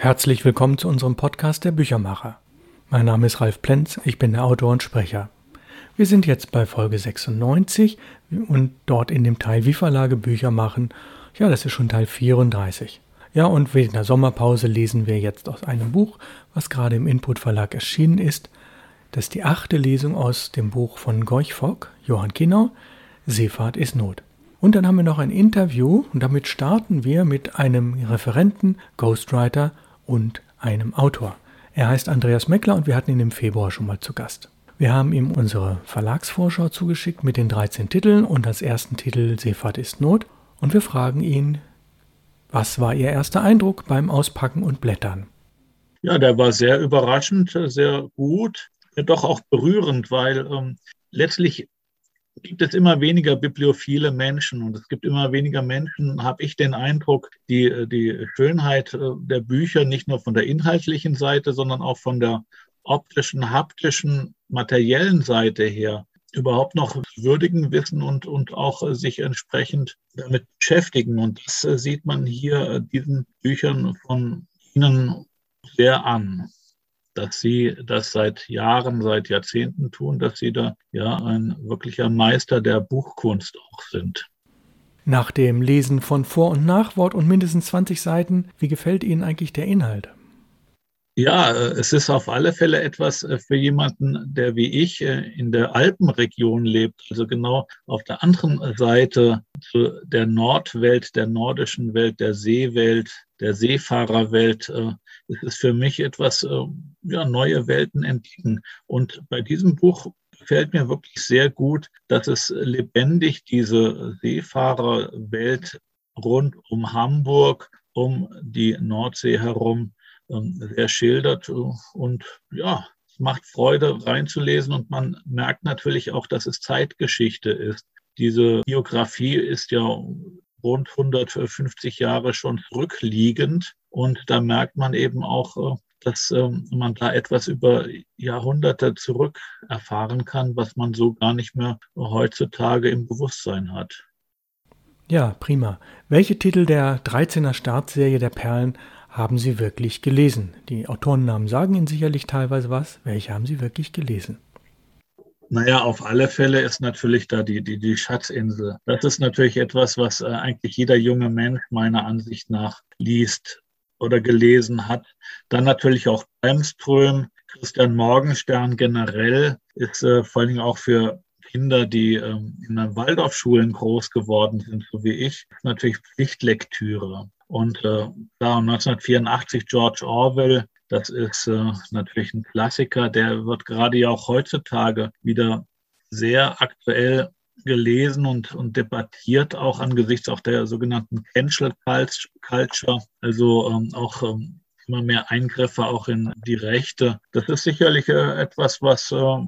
Herzlich willkommen zu unserem Podcast der Büchermacher. Mein Name ist Ralf Plenz, ich bin der Autor und Sprecher. Wir sind jetzt bei Folge 96 und dort in dem Teil Wie Verlage Bücher machen. Ja, das ist schon Teil 34. Ja, und wegen der Sommerpause lesen wir jetzt aus einem Buch, was gerade im Input Verlag erschienen ist. Das ist die achte Lesung aus dem Buch von Gorch Fock, Johann Kinau, Seefahrt ist Not. Und dann haben wir noch ein Interview und damit starten wir mit einem Referenten, Ghostwriter und einem Autor. Er heißt Andreas Meckler und wir hatten ihn im Februar schon mal zu Gast. Wir haben ihm unsere Verlagsvorschau zugeschickt mit den 13 Titeln und als ersten Titel Seefahrt ist Not und wir fragen ihn, was war Ihr erster Eindruck beim Auspacken und Blättern? Ja, der war sehr überraschend, sehr gut, doch auch berührend, weil ähm, letztlich gibt es immer weniger bibliophile Menschen und es gibt immer weniger Menschen, habe ich den Eindruck, die die Schönheit äh, der Bücher nicht nur von der inhaltlichen Seite, sondern auch von der optischen, haptischen, materiellen Seite her überhaupt noch würdigen wissen und, und auch äh, sich entsprechend damit beschäftigen. Und das äh, sieht man hier diesen Büchern von Ihnen sehr an dass sie das seit Jahren, seit Jahrzehnten tun, dass sie da ja ein wirklicher Meister der Buchkunst auch sind. Nach dem Lesen von Vor- und Nachwort und mindestens 20 Seiten, wie gefällt Ihnen eigentlich der Inhalt? Ja, es ist auf alle Fälle etwas äh, für jemanden, der wie ich äh, in der Alpenregion lebt, also genau auf der anderen Seite der Nordwelt, der nordischen Welt, der Seewelt, der Seefahrerwelt. Äh, es ist für mich etwas, ja, neue Welten entdecken. Und bei diesem Buch gefällt mir wirklich sehr gut, dass es lebendig diese Seefahrerwelt rund um Hamburg, um die Nordsee herum sehr schildert. Und ja, es macht Freude reinzulesen und man merkt natürlich auch, dass es Zeitgeschichte ist. Diese Biografie ist ja rund 150 Jahre schon zurückliegend und da merkt man eben auch, äh, dass ähm, man da etwas über Jahrhunderte zurück erfahren kann, was man so gar nicht mehr heutzutage im Bewusstsein hat. Ja, prima. Welche Titel der 13er Startserie der Perlen haben Sie wirklich gelesen? Die Autorennamen sagen Ihnen sicherlich teilweise was. Welche haben Sie wirklich gelesen? Naja, auf alle Fälle ist natürlich da die, die, die Schatzinsel. Das ist natürlich etwas, was äh, eigentlich jeder junge Mensch meiner Ansicht nach liest oder gelesen hat. Dann natürlich auch Bremström, Christian Morgenstern generell ist äh, vor allen Dingen auch für Kinder, die ähm, in Waldorfschulen groß geworden sind, so wie ich, natürlich Pflichtlektüre. Und äh, da 1984 George Orwell, das ist äh, natürlich ein Klassiker, der wird gerade ja auch heutzutage wieder sehr aktuell gelesen und, und debattiert, auch angesichts auch der sogenannten Cancel Culture, also ähm, auch ähm, immer mehr Eingriffe auch in die Rechte. Das ist sicherlich äh, etwas, was, äh,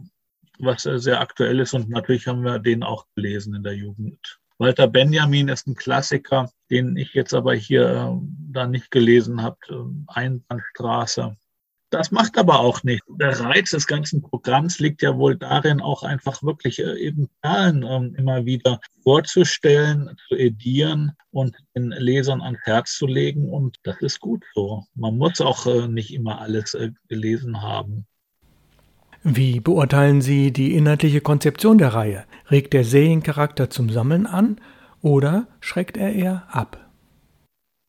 was äh, sehr aktuell ist und natürlich haben wir den auch gelesen in der Jugend. Walter Benjamin ist ein Klassiker, den ich jetzt aber hier äh, dann nicht gelesen habe. Äh, Einbahnstraße. Das macht aber auch nicht. Der Reiz des ganzen Programms liegt ja wohl darin, auch einfach wirklich äh, eben Zahlen ähm, immer wieder vorzustellen, zu edieren und den Lesern ans Herz zu legen. Und das ist gut so. Man muss auch äh, nicht immer alles äh, gelesen haben. Wie beurteilen Sie die inhaltliche Konzeption der Reihe? Regt der Seriencharakter zum Sammeln an oder schreckt er eher ab?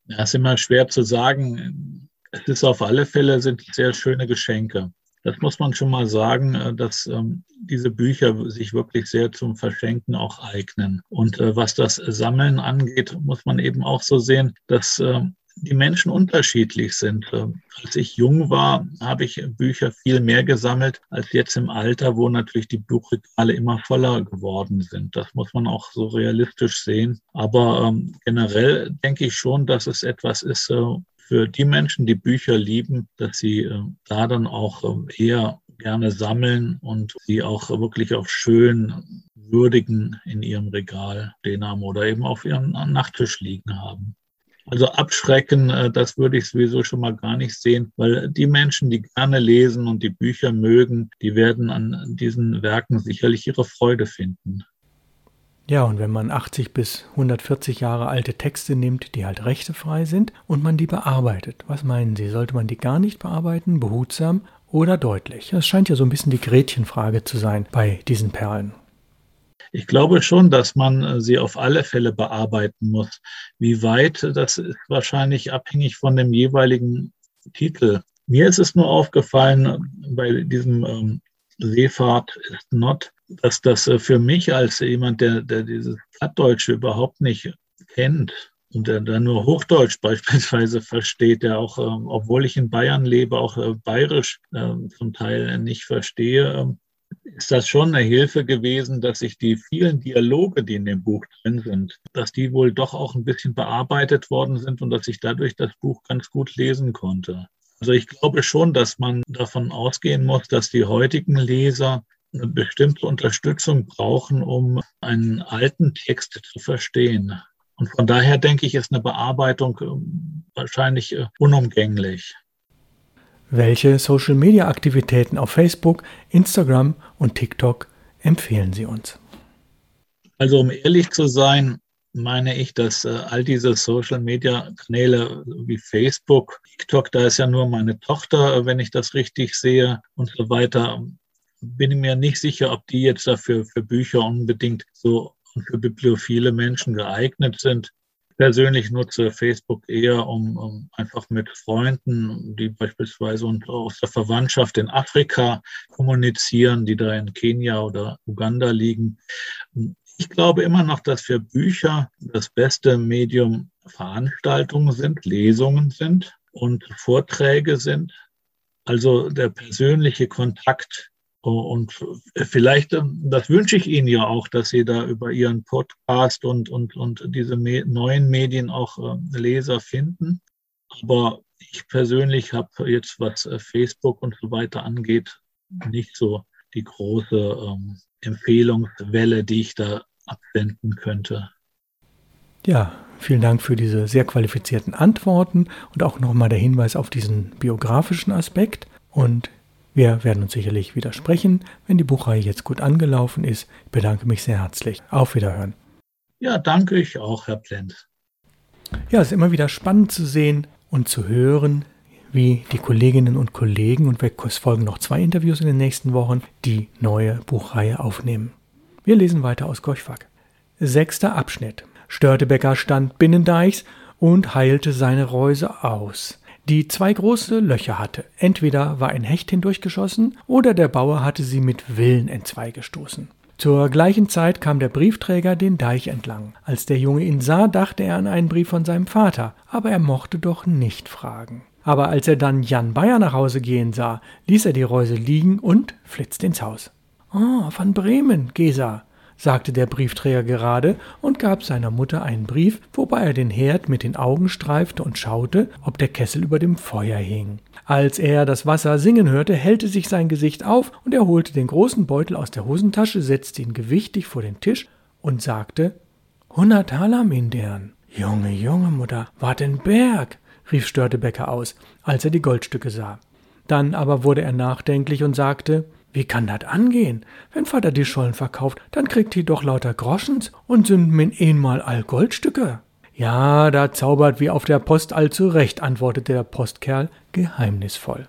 Ja, ist immer schwer zu sagen. Es ist auf alle Fälle sind sehr schöne Geschenke. Das muss man schon mal sagen, äh, dass ähm, diese Bücher sich wirklich sehr zum Verschenken auch eignen. Und äh, was das Sammeln angeht, muss man eben auch so sehen, dass äh, die Menschen unterschiedlich sind. Ähm, als ich jung war, habe ich Bücher viel mehr gesammelt als jetzt im Alter, wo natürlich die Buchregale immer voller geworden sind. Das muss man auch so realistisch sehen. Aber ähm, generell denke ich schon, dass es etwas ist, äh, für die Menschen, die Bücher lieben, dass sie äh, da dann auch äh, eher gerne sammeln und sie auch wirklich auf schön würdigen in ihrem Regal stehen haben oder eben auf ihrem Nachttisch liegen haben. Also abschrecken, äh, das würde ich sowieso schon mal gar nicht sehen, weil die Menschen, die gerne lesen und die Bücher mögen, die werden an diesen Werken sicherlich ihre Freude finden. Ja, und wenn man 80 bis 140 Jahre alte Texte nimmt, die halt rechtefrei sind, und man die bearbeitet, was meinen Sie? Sollte man die gar nicht bearbeiten, behutsam oder deutlich? Das scheint ja so ein bisschen die Gretchenfrage zu sein bei diesen Perlen. Ich glaube schon, dass man äh, sie auf alle Fälle bearbeiten muss. Wie weit, das ist wahrscheinlich abhängig von dem jeweiligen Titel. Mir ist es nur aufgefallen äh, bei diesem ähm, Seefahrt ist not, dass das äh, für mich als jemand, der, der dieses Plattdeutsche überhaupt nicht kennt und der dann nur Hochdeutsch beispielsweise versteht, der auch, ähm, obwohl ich in Bayern lebe, auch äh, Bayerisch äh, zum Teil nicht verstehe, ähm, ist das schon eine Hilfe gewesen, dass ich die vielen Dialoge, die in dem Buch drin sind, dass die wohl doch auch ein bisschen bearbeitet worden sind und dass ich dadurch das Buch ganz gut lesen konnte. Also ich glaube schon, dass man davon ausgehen muss, dass die heutigen Leser eine bestimmte Unterstützung brauchen, um einen alten Text zu verstehen. Und von daher denke ich, ist eine Bearbeitung ähm, wahrscheinlich äh, unumgänglich. Welche Social-Media-Aktivitäten auf Facebook, Instagram und TikTok empfehlen Sie uns? Also um ehrlich zu sein, meine ich, dass äh, all diese Social-Media-Kanäle wie Facebook, TikTok, da ist ja nur meine Tochter, äh, wenn ich das richtig sehe und so weiter, bin ich mir nicht sicher, ob die jetzt dafür für Bücher unbedingt so für bibliophile Menschen geeignet sind. Persönlich nutze Facebook eher, um, um einfach mit Freunden, die beispielsweise aus der Verwandtschaft in Afrika kommunizieren, die da in Kenia oder Uganda liegen, ich glaube immer noch, dass für Bücher das beste Medium Veranstaltungen sind, Lesungen sind und Vorträge sind. Also der persönliche Kontakt. Und vielleicht, das wünsche ich Ihnen ja auch, dass Sie da über Ihren Podcast und, und, und diese neuen Medien auch äh, Leser finden. Aber ich persönlich habe jetzt, was äh, Facebook und so weiter angeht, nicht so die große ähm, Empfehlungswelle, die ich da abwenden könnte. Ja, vielen Dank für diese sehr qualifizierten Antworten und auch nochmal der Hinweis auf diesen biografischen Aspekt. Und wir werden uns sicherlich widersprechen, wenn die Buchreihe jetzt gut angelaufen ist. Ich bedanke mich sehr herzlich. Auf Wiederhören. Ja, danke ich auch, Herr Plenz. Ja, es ist immer wieder spannend zu sehen und zu hören, wie die Kolleginnen und Kollegen, und es folgen noch zwei Interviews in den nächsten Wochen, die neue Buchreihe aufnehmen. Wir lesen weiter aus Gorchfag. Sechster Abschnitt. Störtebecker stand binnendeichs und heilte seine Reuse aus, die zwei große Löcher hatte. Entweder war ein Hecht hindurchgeschossen oder der Bauer hatte sie mit Willen entzweigestoßen. Zur gleichen Zeit kam der Briefträger den Deich entlang. Als der Junge ihn sah, dachte er an einen Brief von seinem Vater, aber er mochte doch nicht fragen. Aber als er dann Jan Bayer nach Hause gehen sah, ließ er die Reuse liegen und flitzte ins Haus. Oh, von Bremen, Gesa, sagte der Briefträger gerade und gab seiner Mutter einen Brief, wobei er den Herd mit den Augen streifte und schaute, ob der Kessel über dem Feuer hing. Als er das Wasser singen hörte, hellte sich sein Gesicht auf und er holte den großen Beutel aus der Hosentasche, setzte ihn gewichtig vor den Tisch und sagte: Hundert Taler, Mindern. Junge, Junge, Mutter, wart ein Berg, rief Störtebecker aus, als er die Goldstücke sah. Dann aber wurde er nachdenklich und sagte: wie kann das angehen? Wenn Vater die Schollen verkauft, dann kriegt die doch lauter Groschens und sind min einmal all Goldstücke. Ja, da zaubert wie auf der Post allzu recht, antwortete der Postkerl geheimnisvoll.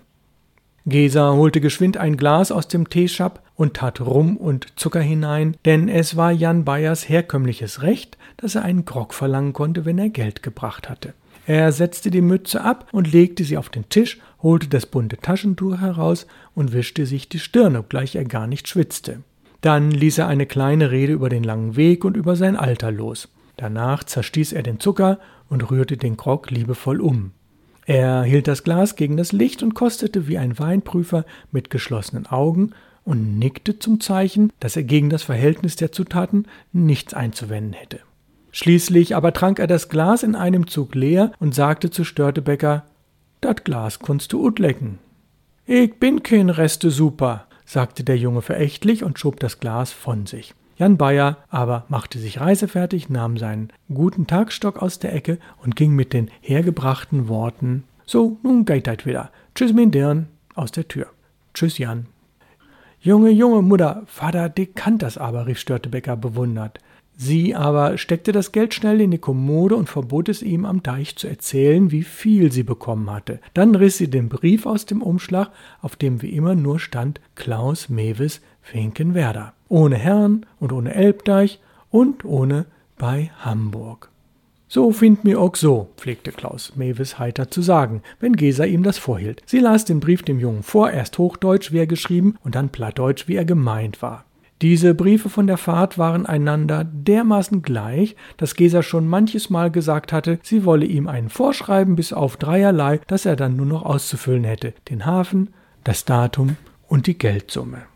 Gesa holte geschwind ein Glas aus dem Teeschapp und tat Rum und Zucker hinein, denn es war Jan Bayers herkömmliches Recht, dass er einen Grog verlangen konnte, wenn er Geld gebracht hatte. Er setzte die Mütze ab und legte sie auf den Tisch, holte das bunte Taschentuch heraus und wischte sich die Stirn, obgleich er gar nicht schwitzte. Dann ließ er eine kleine Rede über den langen Weg und über sein Alter los. Danach zerstieß er den Zucker und rührte den Grog liebevoll um. Er hielt das Glas gegen das Licht und kostete wie ein Weinprüfer mit geschlossenen Augen und nickte zum Zeichen, dass er gegen das Verhältnis der Zutaten nichts einzuwenden hätte. Schließlich aber trank er das Glas in einem Zug leer und sagte zu Störtebecker, Dat Glas kunst du ut lecken. Ich bin kein Reste super, sagte der Junge verächtlich und schob das Glas von sich. Jan Bayer aber machte sich reisefertig, nahm seinen guten Tagstock aus der Ecke und ging mit den hergebrachten Worten So, nun geht dat wieder. Tschüss, mein Dirn, aus der Tür. Tschüss, Jan. Junge, Junge, Mutter, Vater, die kann das aber, rief Störtebecker bewundert. Sie aber steckte das Geld schnell in die Kommode und verbot es ihm am Deich zu erzählen, wie viel sie bekommen hatte. Dann riss sie den Brief aus dem Umschlag, auf dem wie immer nur stand Klaus Mewes Finkenwerder. Ohne Herrn und ohne Elbdeich und ohne bei Hamburg. So find mir auch so, pflegte Klaus Mewes heiter zu sagen, wenn Gesa ihm das vorhielt. Sie las den Brief dem Jungen vor, erst Hochdeutsch, wie er geschrieben, und dann Plattdeutsch, wie er gemeint war. Diese Briefe von der Fahrt waren einander dermaßen gleich, dass Gesa schon manches Mal gesagt hatte, sie wolle ihm einen vorschreiben bis auf dreierlei, das er dann nur noch auszufüllen hätte, den Hafen, das Datum und die Geldsumme.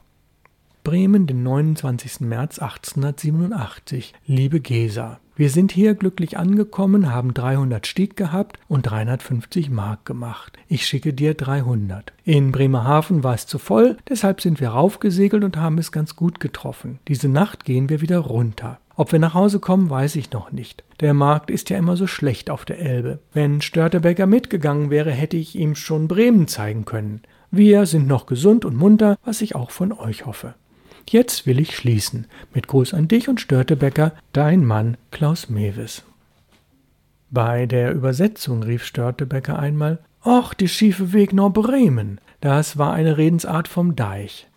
Bremen, den 29. März 1887. Liebe Gesa, wir sind hier glücklich angekommen, haben 300 Stieg gehabt und 350 Mark gemacht. Ich schicke dir 300. In Bremerhaven war es zu voll, deshalb sind wir raufgesegelt und haben es ganz gut getroffen. Diese Nacht gehen wir wieder runter. Ob wir nach Hause kommen, weiß ich noch nicht. Der Markt ist ja immer so schlecht auf der Elbe. Wenn Störtebecker mitgegangen wäre, hätte ich ihm schon Bremen zeigen können. Wir sind noch gesund und munter, was ich auch von euch hoffe. Jetzt will ich schließen. Mit Gruß an dich und Störtebecker, dein Mann Klaus Mewes. Bei der Übersetzung rief Störtebecker einmal: Och, die schiefe Weg nach Bremen. Das war eine Redensart vom Deich.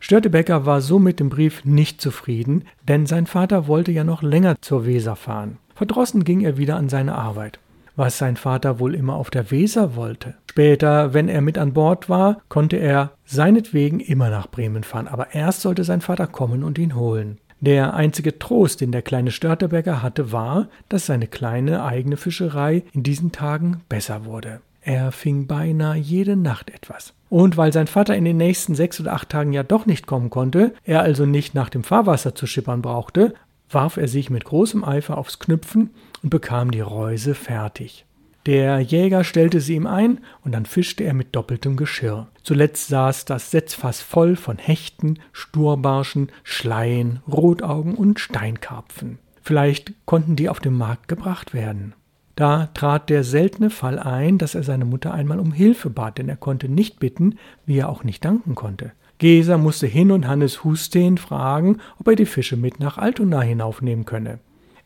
Störtebecker war so mit dem Brief nicht zufrieden, denn sein Vater wollte ja noch länger zur Weser fahren. Verdrossen ging er wieder an seine Arbeit was sein Vater wohl immer auf der Weser wollte. Später, wenn er mit an Bord war, konnte er seinetwegen immer nach Bremen fahren, aber erst sollte sein Vater kommen und ihn holen. Der einzige Trost, den der kleine Störteberger hatte, war, dass seine kleine eigene Fischerei in diesen Tagen besser wurde. Er fing beinahe jede Nacht etwas. Und weil sein Vater in den nächsten sechs oder acht Tagen ja doch nicht kommen konnte, er also nicht nach dem Fahrwasser zu schippern brauchte, warf er sich mit großem Eifer aufs Knüpfen und bekam die Reuse fertig. Der Jäger stellte sie ihm ein, und dann fischte er mit doppeltem Geschirr. Zuletzt saß das Setzfass voll von Hechten, Sturbarschen, Schleien, Rotaugen und Steinkarpfen. Vielleicht konnten die auf den Markt gebracht werden. Da trat der seltene Fall ein, dass er seine Mutter einmal um Hilfe bat, denn er konnte nicht bitten, wie er auch nicht danken konnte. Geser musste hin und Hannes Husten fragen, ob er die Fische mit nach Altona hinaufnehmen könne.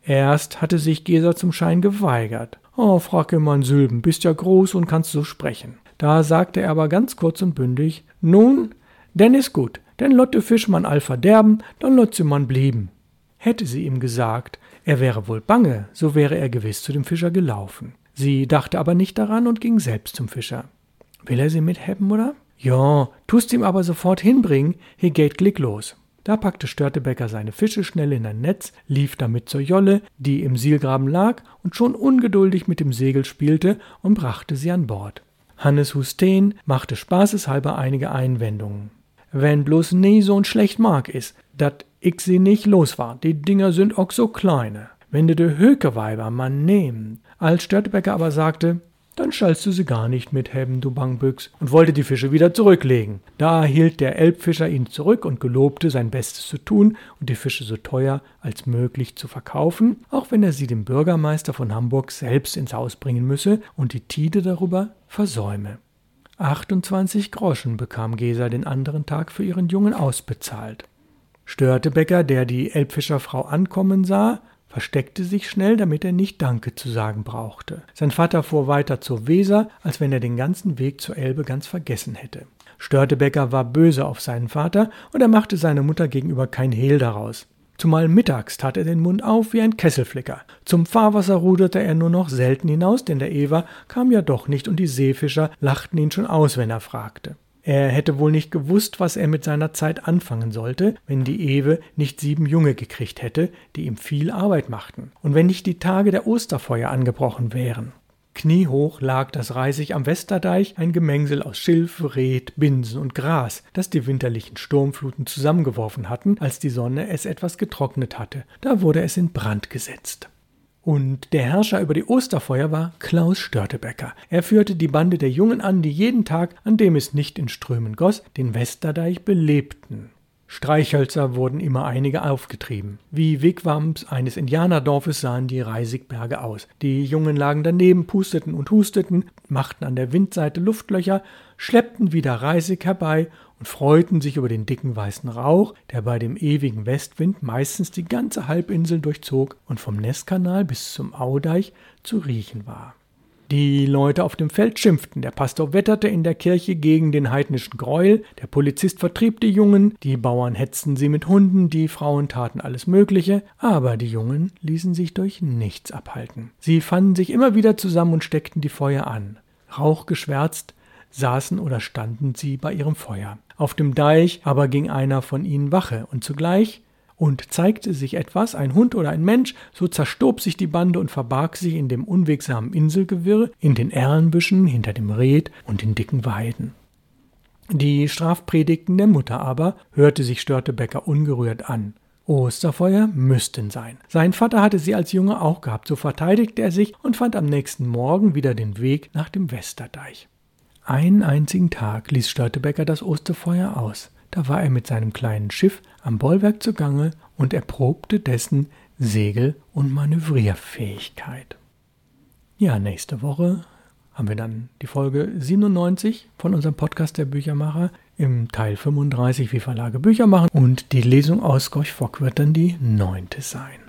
Erst hatte sich Geser zum Schein geweigert. Oh, frage man Sylben, bist ja groß und kannst so sprechen. Da sagte er aber ganz kurz und bündig, nun, denn ist gut, denn Lotte Fisch man all verderben, dann lot sie man blieben. Hätte sie ihm gesagt, er wäre wohl bange, so wäre er gewiss zu dem Fischer gelaufen. Sie dachte aber nicht daran und ging selbst zum Fischer. Will er sie mitheben, oder? Ja, tust ihm aber sofort hinbringen, hier geht Glick los. Da packte Störtebecker seine Fische schnell in ein Netz, lief damit zur Jolle, die im Sielgraben lag und schon ungeduldig mit dem Segel spielte und brachte sie an Bord. Hannes Husteen machte spaßeshalber einige Einwendungen. Wenn bloß nie so ein schlecht Mark is, dat ich sie nicht los war, die Dinger sind auch so kleine. Wenn du de Hökeweiber man nehmen. Als Störtebecker aber sagte, dann schallst du sie gar nicht mit Hebben, du Bangbüchs, und wollte die Fische wieder zurücklegen. Da hielt der Elbfischer ihn zurück und gelobte, sein Bestes zu tun und die Fische so teuer als möglich zu verkaufen, auch wenn er sie dem Bürgermeister von Hamburg selbst ins Haus bringen müsse und die Tide darüber versäume. 28 Groschen bekam Gesa den anderen Tag für ihren Jungen ausbezahlt. Störtebecker, der die Elbfischerfrau ankommen sah, versteckte sich schnell, damit er nicht Danke zu sagen brauchte. Sein Vater fuhr weiter zur Weser, als wenn er den ganzen Weg zur Elbe ganz vergessen hätte. Störtebecker war böse auf seinen Vater und er machte seiner Mutter gegenüber kein Hehl daraus. Zumal mittags tat er den Mund auf wie ein Kesselflicker. Zum Fahrwasser ruderte er nur noch selten hinaus, denn der Ewer kam ja doch nicht und die Seefischer lachten ihn schon aus, wenn er fragte. Er hätte wohl nicht gewusst, was er mit seiner Zeit anfangen sollte, wenn die Ewe nicht sieben Junge gekriegt hätte, die ihm viel Arbeit machten, und wenn nicht die Tage der Osterfeuer angebrochen wären. Kniehoch lag das Reisig am Westerdeich, ein Gemengsel aus Schilf, Red, Binsen und Gras, das die winterlichen Sturmfluten zusammengeworfen hatten, als die Sonne es etwas getrocknet hatte. Da wurde es in Brand gesetzt. Und der Herrscher über die Osterfeuer war Klaus Störtebecker. Er führte die Bande der Jungen an, die jeden Tag, an dem es nicht in Strömen goss, den Westerdeich belebten. Streichhölzer wurden immer einige aufgetrieben. Wie Wigwams eines Indianerdorfes sahen die Reisigberge aus. Die Jungen lagen daneben, pusteten und husteten, machten an der Windseite Luftlöcher, schleppten wieder Reisig herbei und freuten sich über den dicken weißen Rauch, der bei dem ewigen Westwind meistens die ganze Halbinsel durchzog und vom Nesskanal bis zum Audeich zu riechen war. Die Leute auf dem Feld schimpften, der Pastor wetterte in der Kirche gegen den heidnischen Gräuel, der Polizist vertrieb die Jungen, die Bauern hetzten sie mit Hunden, die Frauen taten alles Mögliche, aber die Jungen ließen sich durch nichts abhalten. Sie fanden sich immer wieder zusammen und steckten die Feuer an. Rauchgeschwärzt saßen oder standen sie bei ihrem Feuer. Auf dem Deich aber ging einer von ihnen Wache, und zugleich und zeigte sich etwas, ein Hund oder ein Mensch, so zerstob sich die Bande und verbarg sich in dem unwegsamen Inselgewirr, in den Erlenbüschen, hinter dem Red und den dicken Weiden. Die Strafpredigten der Mutter aber hörte sich Störtebecker ungerührt an. Osterfeuer müssten sein. Sein Vater hatte sie als Junge auch gehabt, so verteidigte er sich und fand am nächsten Morgen wieder den Weg nach dem Westerdeich. Einen einzigen Tag ließ Störtebecker das Osterfeuer aus. Da war er mit seinem kleinen Schiff am Bollwerk zugange und erprobte dessen Segel- und Manövrierfähigkeit. Ja, nächste Woche haben wir dann die Folge 97 von unserem Podcast der Büchermacher im Teil 35, wie Verlage Bücher machen. Und die Lesung aus Gorch Fock wird dann die neunte sein.